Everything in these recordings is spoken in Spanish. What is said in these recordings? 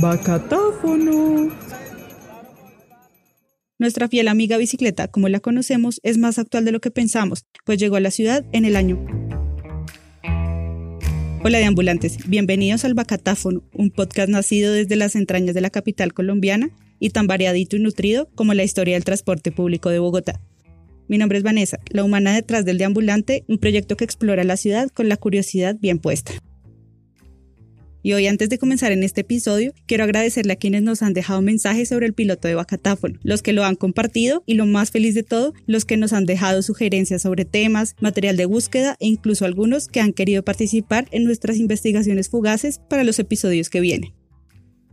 Bacatáfono. Nuestra fiel amiga bicicleta, como la conocemos, es más actual de lo que pensamos, pues llegó a la ciudad en el año. Hola de ambulantes, bienvenidos al Bacatáfono, un podcast nacido desde las entrañas de la capital colombiana y tan variadito y nutrido como la historia del transporte público de Bogotá. Mi nombre es Vanessa, la humana detrás del deambulante, un proyecto que explora la ciudad con la curiosidad bien puesta. Y hoy antes de comenzar en este episodio, quiero agradecerle a quienes nos han dejado mensajes sobre el piloto de Bacatáfono, los que lo han compartido y lo más feliz de todo, los que nos han dejado sugerencias sobre temas, material de búsqueda e incluso algunos que han querido participar en nuestras investigaciones fugaces para los episodios que vienen.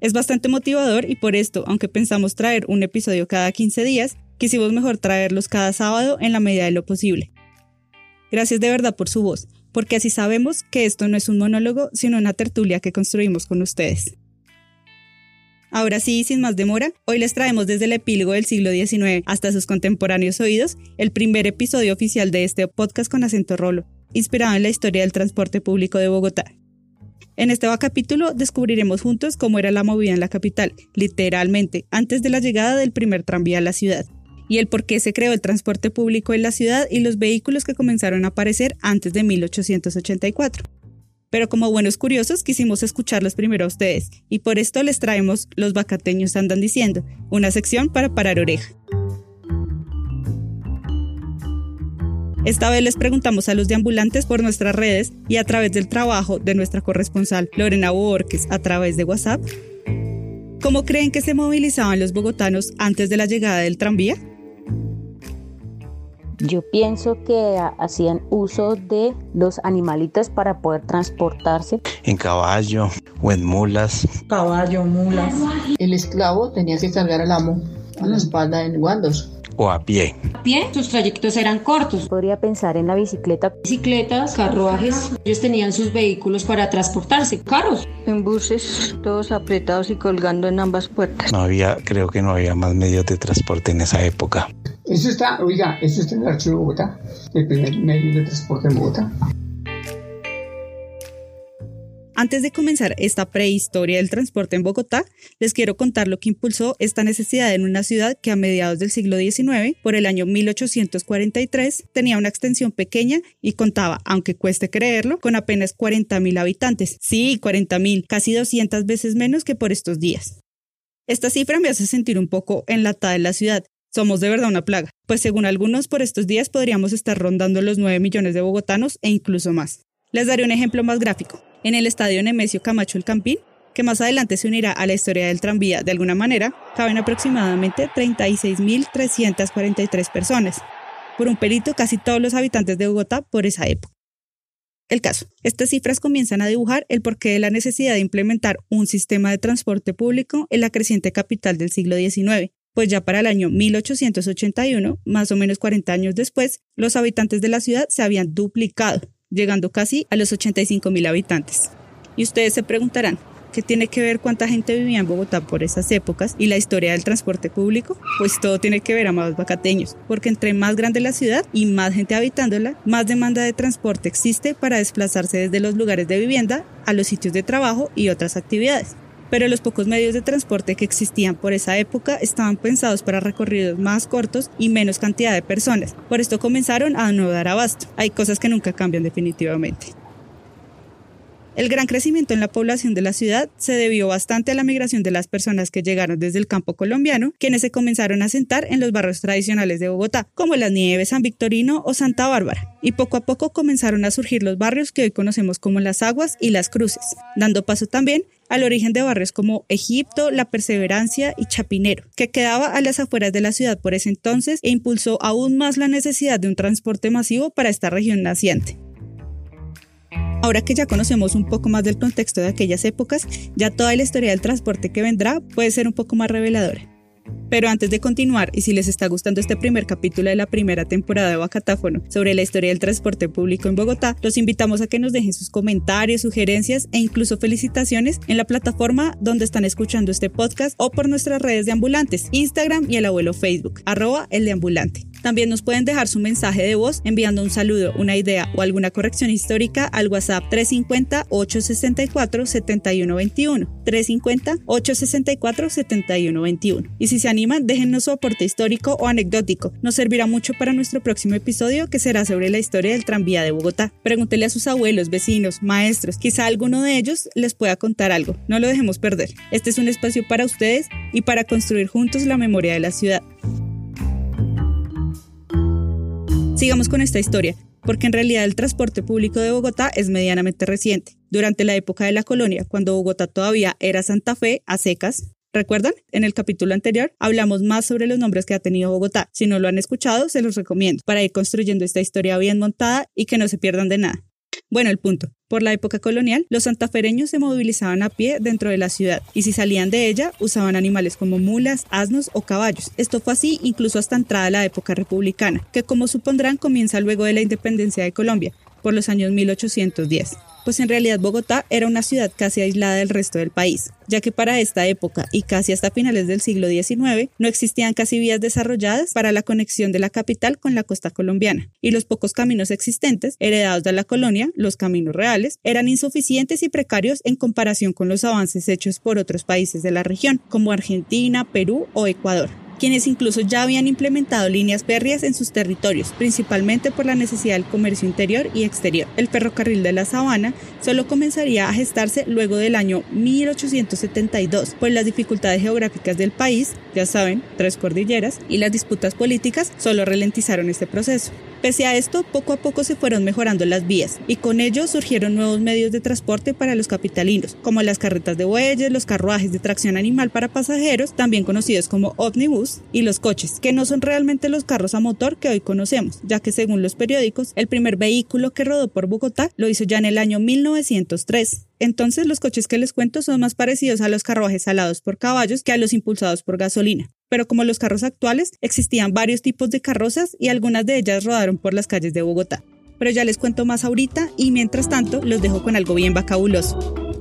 Es bastante motivador y por esto, aunque pensamos traer un episodio cada 15 días, quisimos mejor traerlos cada sábado en la medida de lo posible. Gracias de verdad por su voz porque así sabemos que esto no es un monólogo, sino una tertulia que construimos con ustedes. Ahora sí, sin más demora, hoy les traemos desde el epílogo del siglo XIX hasta sus contemporáneos oídos el primer episodio oficial de este podcast con acento rolo, inspirado en la historia del transporte público de Bogotá. En este capítulo descubriremos juntos cómo era la movida en la capital, literalmente, antes de la llegada del primer tranvía a la ciudad y el por qué se creó el transporte público en la ciudad y los vehículos que comenzaron a aparecer antes de 1884. Pero como buenos curiosos quisimos escucharlos primero a ustedes y por esto les traemos Los Bacateños Andan Diciendo, una sección para parar oreja. Esta vez les preguntamos a los deambulantes por nuestras redes y a través del trabajo de nuestra corresponsal Lorena Borges a través de WhatsApp, ¿cómo creen que se movilizaban los bogotanos antes de la llegada del tranvía? Yo pienso que hacían uso de los animalitos para poder transportarse. En caballo o en mulas. Caballo, mulas. El esclavo tenía que cargar al amo a la espalda en guandos o a pie. A pie, sus trayectos eran cortos. Podría pensar en la bicicleta. Bicicletas, carruajes, ellos tenían sus vehículos para transportarse, carros. En buses, todos apretados y colgando en ambas puertas. No había, creo que no había más medios de transporte en esa época. Eso está, oiga, eso está en el archivo de Bogotá, el primer medio de transporte en Bogotá. Antes de comenzar esta prehistoria del transporte en Bogotá, les quiero contar lo que impulsó esta necesidad en una ciudad que a mediados del siglo XIX, por el año 1843, tenía una extensión pequeña y contaba, aunque cueste creerlo, con apenas 40.000 habitantes. Sí, 40.000, casi 200 veces menos que por estos días. Esta cifra me hace sentir un poco enlatada en la ciudad, somos de verdad una plaga, pues según algunos por estos días podríamos estar rondando los 9 millones de bogotanos e incluso más. Les daré un ejemplo más gráfico. En el estadio Nemesio Camacho El Campín, que más adelante se unirá a la historia del tranvía de alguna manera, caben aproximadamente 36.343 personas. Por un perito, casi todos los habitantes de Bogotá por esa época. El caso, estas cifras comienzan a dibujar el porqué de la necesidad de implementar un sistema de transporte público en la creciente capital del siglo XIX, pues ya para el año 1881, más o menos 40 años después, los habitantes de la ciudad se habían duplicado, llegando casi a los 85 mil habitantes. Y ustedes se preguntarán, ¿qué tiene que ver cuánta gente vivía en Bogotá por esas épocas y la historia del transporte público? Pues todo tiene que ver, amados bacateños, porque entre más grande la ciudad y más gente habitándola, más demanda de transporte existe para desplazarse desde los lugares de vivienda a los sitios de trabajo y otras actividades pero los pocos medios de transporte que existían por esa época estaban pensados para recorridos más cortos y menos cantidad de personas. Por esto comenzaron a no dar abasto. Hay cosas que nunca cambian definitivamente. El gran crecimiento en la población de la ciudad se debió bastante a la migración de las personas que llegaron desde el campo colombiano, quienes se comenzaron a sentar en los barrios tradicionales de Bogotá, como Las Nieves, San Victorino o Santa Bárbara, y poco a poco comenzaron a surgir los barrios que hoy conocemos como Las Aguas y Las Cruces, dando paso también al origen de barrios como Egipto, La Perseverancia y Chapinero, que quedaba a las afueras de la ciudad por ese entonces e impulsó aún más la necesidad de un transporte masivo para esta región naciente. Ahora que ya conocemos un poco más del contexto de aquellas épocas, ya toda la historia del transporte que vendrá puede ser un poco más reveladora. Pero antes de continuar, y si les está gustando este primer capítulo de la primera temporada de Bacatáfono sobre la historia del transporte público en Bogotá, los invitamos a que nos dejen sus comentarios, sugerencias e incluso felicitaciones en la plataforma donde están escuchando este podcast o por nuestras redes de ambulantes, Instagram y el abuelo Facebook, arroba el. También nos pueden dejar su mensaje de voz enviando un saludo, una idea o alguna corrección histórica al WhatsApp 350-864-7121. 350-864-7121. Y si se animan, déjennos su aporte histórico o anecdótico. Nos servirá mucho para nuestro próximo episodio que será sobre la historia del tranvía de Bogotá. Pregúntele a sus abuelos, vecinos, maestros, quizá alguno de ellos les pueda contar algo. No lo dejemos perder. Este es un espacio para ustedes y para construir juntos la memoria de la ciudad. Sigamos con esta historia, porque en realidad el transporte público de Bogotá es medianamente reciente. Durante la época de la colonia, cuando Bogotá todavía era Santa Fe a secas, ¿Recuerdan? En el capítulo anterior hablamos más sobre los nombres que ha tenido Bogotá. Si no lo han escuchado, se los recomiendo para ir construyendo esta historia bien montada y que no se pierdan de nada. Bueno, el punto. Por la época colonial, los santafereños se movilizaban a pie dentro de la ciudad y si salían de ella usaban animales como mulas, asnos o caballos. Esto fue así incluso hasta entrada la época republicana, que como supondrán comienza luego de la independencia de Colombia, por los años 1810 pues en realidad Bogotá era una ciudad casi aislada del resto del país, ya que para esta época y casi hasta finales del siglo XIX no existían casi vías desarrolladas para la conexión de la capital con la costa colombiana, y los pocos caminos existentes, heredados de la colonia, los caminos reales, eran insuficientes y precarios en comparación con los avances hechos por otros países de la región, como Argentina, Perú o Ecuador quienes incluso ya habían implementado líneas férreas en sus territorios, principalmente por la necesidad del comercio interior y exterior. El ferrocarril de la Sabana solo comenzaría a gestarse luego del año 1872, pues las dificultades geográficas del país, ya saben, tres cordilleras, y las disputas políticas solo ralentizaron este proceso. Pese a esto, poco a poco se fueron mejorando las vías y con ello surgieron nuevos medios de transporte para los capitalinos, como las carretas de bueyes, los carruajes de tracción animal para pasajeros, también conocidos como ómnibus, y los coches, que no son realmente los carros a motor que hoy conocemos, ya que según los periódicos, el primer vehículo que rodó por Bogotá lo hizo ya en el año 1903. Entonces los coches que les cuento son más parecidos a los carruajes alados por caballos que a los impulsados por gasolina pero como los carros actuales, existían varios tipos de carrozas y algunas de ellas rodaron por las calles de Bogotá. Pero ya les cuento más ahorita y mientras tanto los dejo con algo bien bacabuloso.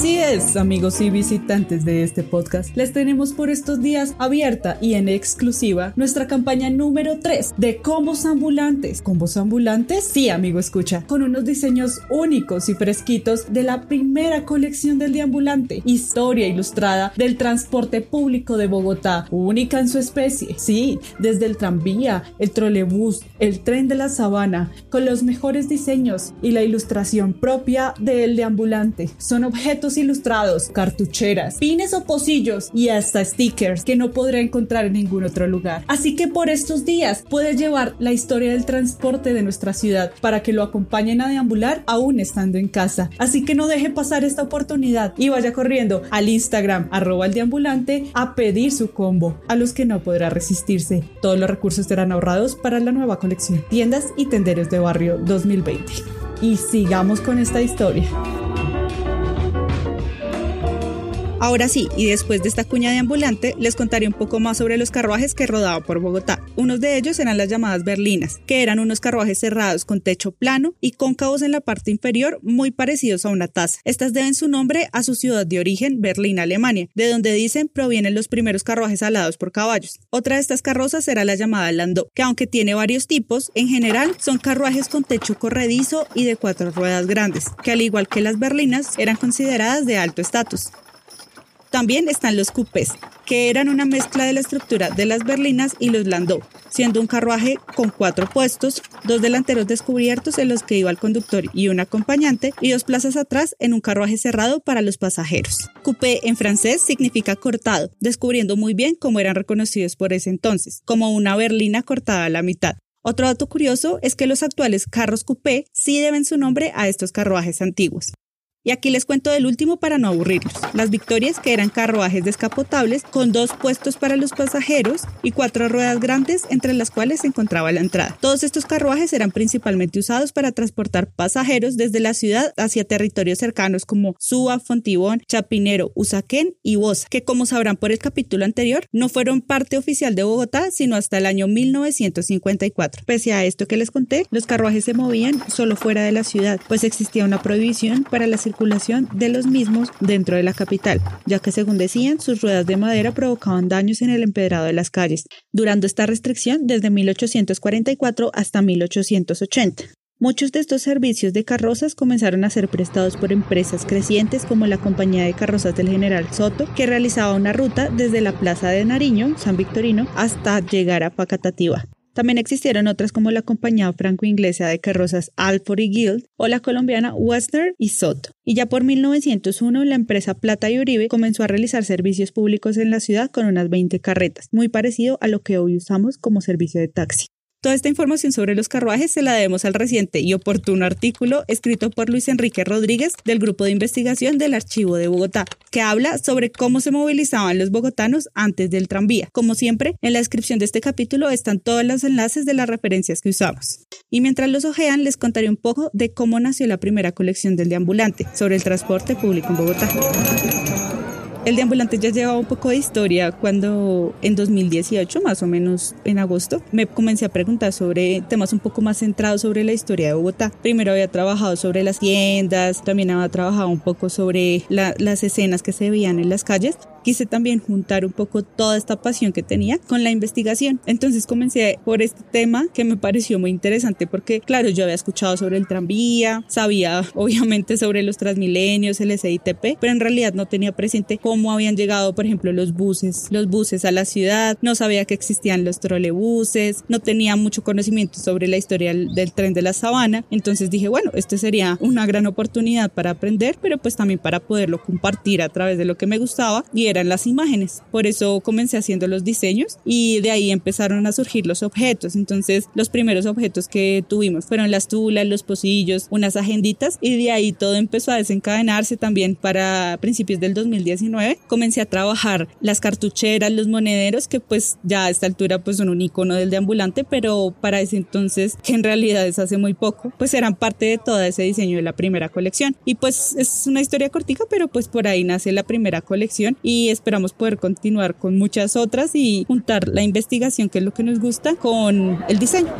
Así es, amigos y visitantes de este podcast, les tenemos por estos días abierta y en exclusiva nuestra campaña número 3 de combos ambulantes. ¿Combos ambulantes? Sí, amigo, escucha, con unos diseños únicos y fresquitos de la primera colección del deambulante, historia ilustrada del transporte público de Bogotá, única en su especie. Sí, desde el tranvía, el trolebús, el tren de la sabana, con los mejores diseños y la ilustración propia del deambulante. Son objetos ilustrados, cartucheras, pines o pocillos y hasta stickers que no podrá encontrar en ningún otro lugar. Así que por estos días puedes llevar la historia del transporte de nuestra ciudad para que lo acompañen a deambular aún estando en casa. Así que no deje pasar esta oportunidad y vaya corriendo al Instagram arroba el deambulante a pedir su combo a los que no podrá resistirse. Todos los recursos serán ahorrados para la nueva colección Tiendas y Tenderos de Barrio 2020. Y sigamos con esta historia. Ahora sí, y después de esta cuña de ambulante, les contaré un poco más sobre los carruajes que rodaban por Bogotá. Unos de ellos eran las llamadas berlinas, que eran unos carruajes cerrados con techo plano y cóncavos en la parte inferior, muy parecidos a una taza. Estas deben su nombre a su ciudad de origen, Berlín, Alemania, de donde dicen provienen los primeros carruajes alados por caballos. Otra de estas carrozas era la llamada Landau, que aunque tiene varios tipos, en general son carruajes con techo corredizo y de cuatro ruedas grandes, que al igual que las berlinas eran consideradas de alto estatus. También están los coupés, que eran una mezcla de la estructura de las berlinas y los landau, siendo un carruaje con cuatro puestos, dos delanteros descubiertos en los que iba el conductor y un acompañante, y dos plazas atrás en un carruaje cerrado para los pasajeros. Coupé en francés significa cortado, descubriendo muy bien cómo eran reconocidos por ese entonces, como una berlina cortada a la mitad. Otro dato curioso es que los actuales carros coupé sí deben su nombre a estos carruajes antiguos. Y aquí les cuento del último para no aburrirlos. Las Victorias, que eran carruajes descapotables con dos puestos para los pasajeros y cuatro ruedas grandes entre las cuales se encontraba la entrada. Todos estos carruajes eran principalmente usados para transportar pasajeros desde la ciudad hacia territorios cercanos como Suba, Fontibón, Chapinero, Usaquén y Bosa, que como sabrán por el capítulo anterior, no fueron parte oficial de Bogotá sino hasta el año 1954. Pese a esto que les conté, los carruajes se movían solo fuera de la ciudad, pues existía una prohibición para las circulación de los mismos dentro de la capital, ya que según decían, sus ruedas de madera provocaban daños en el empedrado de las calles, durando esta restricción desde 1844 hasta 1880. Muchos de estos servicios de carrozas comenzaron a ser prestados por empresas crecientes como la Compañía de Carrozas del General Soto, que realizaba una ruta desde la Plaza de Nariño, San Victorino, hasta llegar a Pacatativa. También existieron otras como la compañía franco-inglesa de carrozas Alford y Guild o la colombiana Western y Soto. Y ya por 1901 la empresa Plata y Uribe comenzó a realizar servicios públicos en la ciudad con unas 20 carretas, muy parecido a lo que hoy usamos como servicio de taxi. Toda esta información sobre los carruajes se la debemos al reciente y oportuno artículo escrito por Luis Enrique Rodríguez del Grupo de Investigación del Archivo de Bogotá, que habla sobre cómo se movilizaban los bogotanos antes del tranvía. Como siempre, en la descripción de este capítulo están todos los enlaces de las referencias que usamos. Y mientras los ojean, les contaré un poco de cómo nació la primera colección del deambulante sobre el transporte público en Bogotá. El deambulante ya llevaba un poco de historia cuando en 2018, más o menos en agosto, me comencé a preguntar sobre temas un poco más centrados sobre la historia de Bogotá. Primero había trabajado sobre las tiendas, también había trabajado un poco sobre las escenas que se veían en las calles quise también juntar un poco toda esta pasión que tenía con la investigación. Entonces comencé por este tema que me pareció muy interesante porque, claro, yo había escuchado sobre el tranvía, sabía obviamente sobre los transmilenios, el SITP, pero en realidad no tenía presente cómo habían llegado, por ejemplo, los buses, los buses a la ciudad, no sabía que existían los trolebuses, no tenía mucho conocimiento sobre la historia del tren de la sabana. Entonces dije, bueno, esto sería una gran oportunidad para aprender, pero pues también para poderlo compartir a través de lo que me gustaba y eran las imágenes. Por eso comencé haciendo los diseños y de ahí empezaron a surgir los objetos. Entonces los primeros objetos que tuvimos fueron las tulas, los pocillos, unas agenditas y de ahí todo empezó a desencadenarse también para principios del 2019. Comencé a trabajar las cartucheras, los monederos que pues ya a esta altura pues son un icono del deambulante, pero para ese entonces que en realidad es hace muy poco, pues eran parte de todo ese diseño de la primera colección. Y pues es una historia cortica, pero pues por ahí nace la primera colección y y esperamos poder continuar con muchas otras y juntar la investigación, que es lo que nos gusta, con el diseño.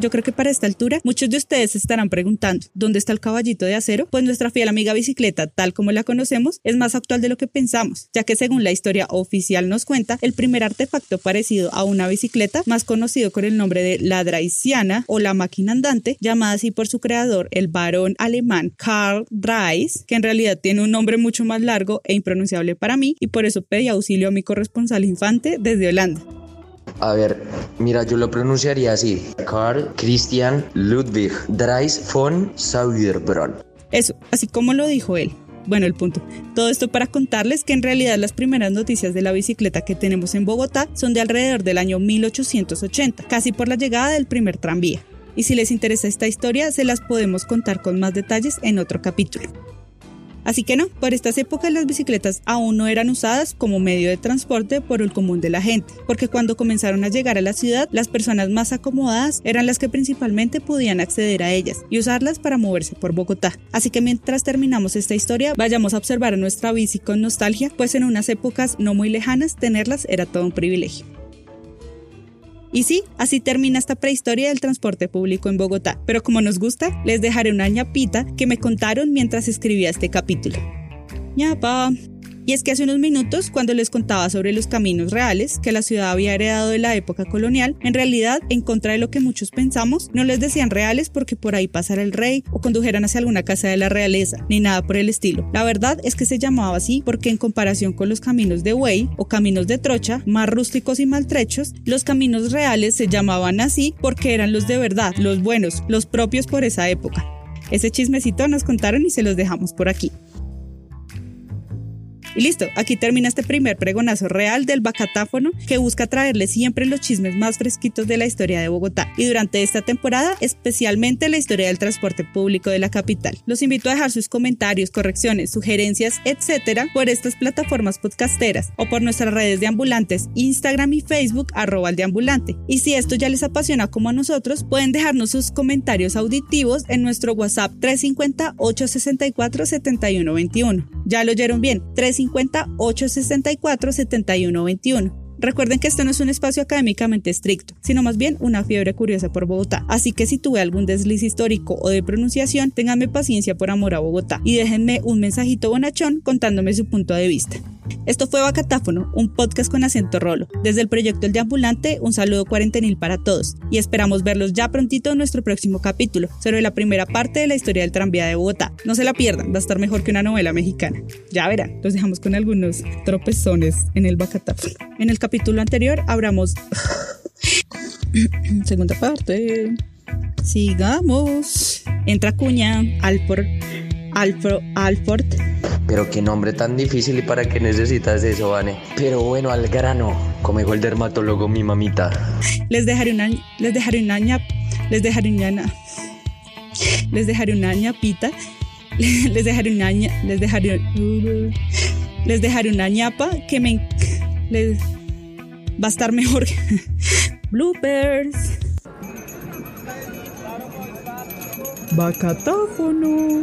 Yo creo que para esta altura muchos de ustedes estarán preguntando, ¿dónde está el caballito de acero? Pues nuestra fiel amiga bicicleta, tal como la conocemos, es más actual de lo que pensamos, ya que según la historia oficial nos cuenta, el primer artefacto parecido a una bicicleta, más conocido con el nombre de la Draisiana o la máquina andante, llamada así por su creador, el varón alemán Karl Dreis, que en realidad tiene un nombre mucho más largo e impronunciable para mí y por eso pedí auxilio a mi corresponsal infante desde Holanda. A ver, mira, yo lo pronunciaría así. Carl Christian Ludwig Dreis von Sauerbronn. Eso, así como lo dijo él. Bueno, el punto. Todo esto para contarles que en realidad las primeras noticias de la bicicleta que tenemos en Bogotá son de alrededor del año 1880, casi por la llegada del primer tranvía. Y si les interesa esta historia, se las podemos contar con más detalles en otro capítulo. Así que no, por estas épocas las bicicletas aún no eran usadas como medio de transporte por el común de la gente, porque cuando comenzaron a llegar a la ciudad, las personas más acomodadas eran las que principalmente podían acceder a ellas y usarlas para moverse por Bogotá. Así que mientras terminamos esta historia, vayamos a observar a nuestra bici con nostalgia, pues en unas épocas no muy lejanas tenerlas era todo un privilegio. Y sí, así termina esta prehistoria del transporte público en Bogotá. Pero como nos gusta, les dejaré una ñapita que me contaron mientras escribía este capítulo. ñapa. Y es que hace unos minutos, cuando les contaba sobre los caminos reales que la ciudad había heredado de la época colonial, en realidad, en contra de lo que muchos pensamos, no les decían reales porque por ahí pasara el rey o condujeran hacia alguna casa de la realeza, ni nada por el estilo. La verdad es que se llamaba así porque en comparación con los caminos de Wey o caminos de trocha, más rústicos y maltrechos, los caminos reales se llamaban así porque eran los de verdad, los buenos, los propios por esa época. Ese chismecito nos contaron y se los dejamos por aquí. Y listo, aquí termina este primer pregonazo real del bacatáfono que busca traerle siempre los chismes más fresquitos de la historia de Bogotá y durante esta temporada especialmente la historia del transporte público de la capital. Los invito a dejar sus comentarios, correcciones, sugerencias, etcétera por estas plataformas podcasteras o por nuestras redes de ambulantes Instagram y Facebook arroba ambulante. Y si esto ya les apasiona como a nosotros, pueden dejarnos sus comentarios auditivos en nuestro WhatsApp 350 864 7121. Ya lo oyeron bien, 350 864 7121. Recuerden que esto no es un espacio académicamente estricto, sino más bien una fiebre curiosa por Bogotá. Así que si tuve algún desliz histórico o de pronunciación, ténganme paciencia por amor a Bogotá y déjenme un mensajito bonachón contándome su punto de vista. Esto fue Bacatáfono, un podcast con acento rolo. Desde el proyecto El Deambulante, un saludo cuarentenil para todos y esperamos verlos ya prontito en nuestro próximo capítulo sobre la primera parte de la historia del tranvía de Bogotá. No se la pierdan, va a estar mejor que una novela mexicana. Ya verán, los dejamos con algunos tropezones en el Bacatáfono. En el capítulo anterior hablamos... Segunda parte. Sigamos. Entra Cuña, Alford, Alfro, Alford, Pero qué nombre tan difícil y para qué necesitas eso, Vane. Pero bueno, al grano, como el dermatólogo mi mamita. Les dejaré una, les dejaré una ñap, les dejaré una ña- les dejaré una ñapita, les dejaré una les dejaré les dejaré una ñapa que me les, va a estar mejor. Bloopers. Bacatáfono.